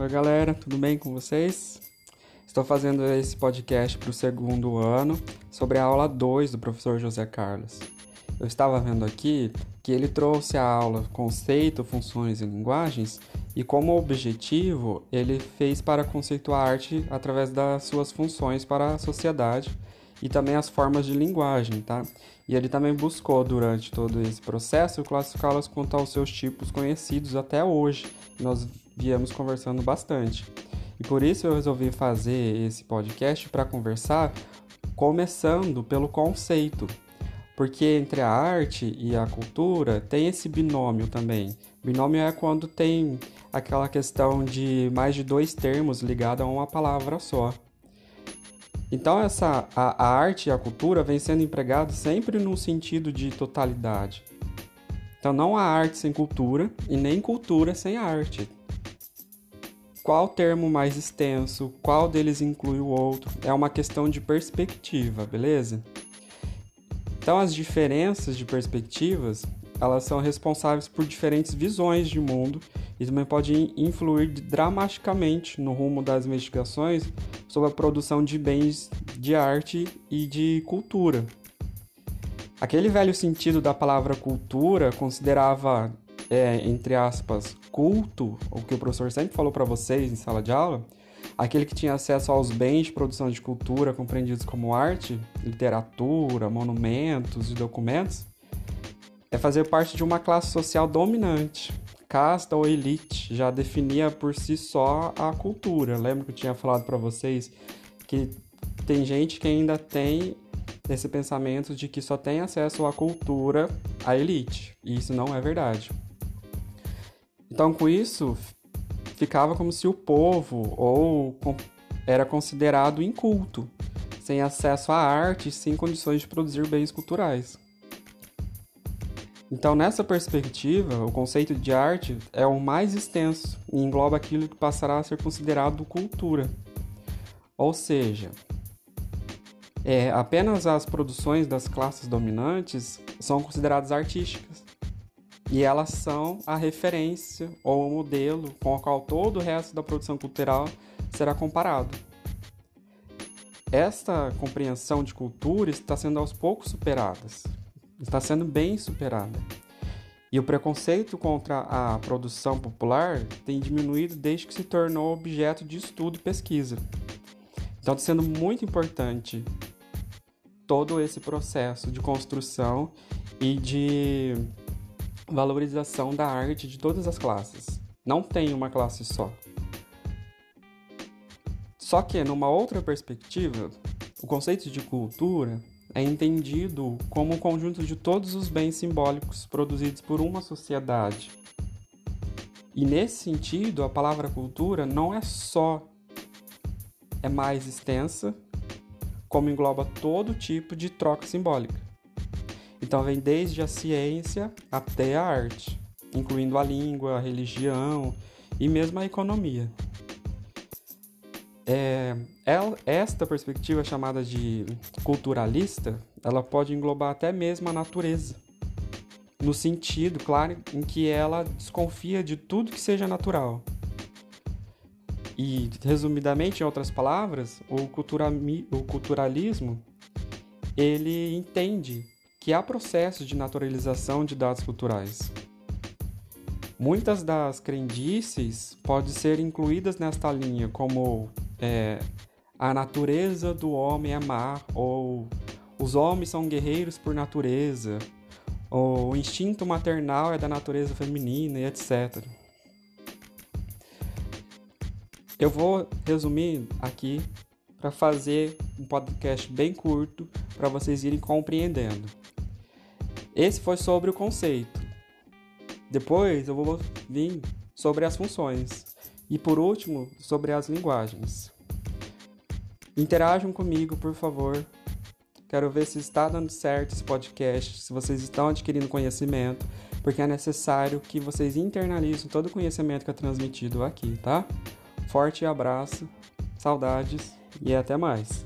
Oi, galera, tudo bem com vocês? Estou fazendo esse podcast para o segundo ano sobre a aula 2 do professor José Carlos. Eu estava vendo aqui que ele trouxe a aula conceito, funções e linguagens e como objetivo ele fez para conceituar a arte através das suas funções para a sociedade e também as formas de linguagem, tá? E ele também buscou durante todo esse processo classificá-las quanto aos seus tipos conhecidos até hoje. Nós viemos conversando bastante. E por isso eu resolvi fazer esse podcast para conversar, começando pelo conceito. Porque entre a arte e a cultura tem esse binômio também. Binômio é quando tem aquela questão de mais de dois termos ligados a uma palavra só. Então essa a, a arte e a cultura vem sendo empregado sempre no sentido de totalidade. Então não há arte sem cultura e nem cultura sem arte. Qual termo mais extenso, qual deles inclui o outro, é uma questão de perspectiva, beleza? Então as diferenças de perspectivas, elas são responsáveis por diferentes visões de mundo e também podem influir dramaticamente no rumo das investigações sobre a produção de bens de arte e de cultura. Aquele velho sentido da palavra cultura considerava, é, entre aspas, culto, o que o professor sempre falou para vocês em sala de aula, aquele que tinha acesso aos bens de produção de cultura compreendidos como arte, literatura, monumentos e documentos, é fazer parte de uma classe social dominante, casta ou elite já definia por si só a cultura. Lembra que eu tinha falado para vocês que tem gente que ainda tem esse pensamento de que só tem acesso à cultura a elite. E isso não é verdade. Então, com isso, ficava como se o povo ou era considerado inculto, sem acesso à arte, sem condições de produzir bens culturais. Então, nessa perspectiva, o conceito de arte é o mais extenso e engloba aquilo que passará a ser considerado cultura. Ou seja, é, apenas as produções das classes dominantes são consideradas artísticas. E elas são a referência ou o modelo com o qual todo o resto da produção cultural será comparado. Esta compreensão de cultura está sendo aos poucos superada, está sendo bem superada. E o preconceito contra a produção popular tem diminuído desde que se tornou objeto de estudo e pesquisa. Então, está sendo muito importante todo esse processo de construção e de valorização da arte de todas as classes. Não tem uma classe só. Só que, numa outra perspectiva, o conceito de cultura é entendido como um conjunto de todos os bens simbólicos produzidos por uma sociedade. E nesse sentido, a palavra cultura não é só é mais extensa, como engloba todo tipo de troca simbólica. Então vem desde a ciência até a arte, incluindo a língua, a religião e mesmo a economia. É, esta perspectiva chamada de culturalista, ela pode englobar até mesmo a natureza, no sentido, claro, em que ela desconfia de tudo que seja natural. E, resumidamente, em outras palavras, o, o culturalismo ele entende que há processos de naturalização de dados culturais. Muitas das crendices podem ser incluídas nesta linha, como é, a natureza do homem é má, ou os homens são guerreiros por natureza, ou o instinto maternal é da natureza feminina e etc. Eu vou resumir aqui para fazer um podcast bem curto para vocês irem compreendendo. Esse foi sobre o conceito. Depois eu vou vir sobre as funções. E por último, sobre as linguagens. Interajam comigo, por favor. Quero ver se está dando certo esse podcast, se vocês estão adquirindo conhecimento, porque é necessário que vocês internalizem todo o conhecimento que é transmitido aqui, tá? Forte abraço, saudades e até mais.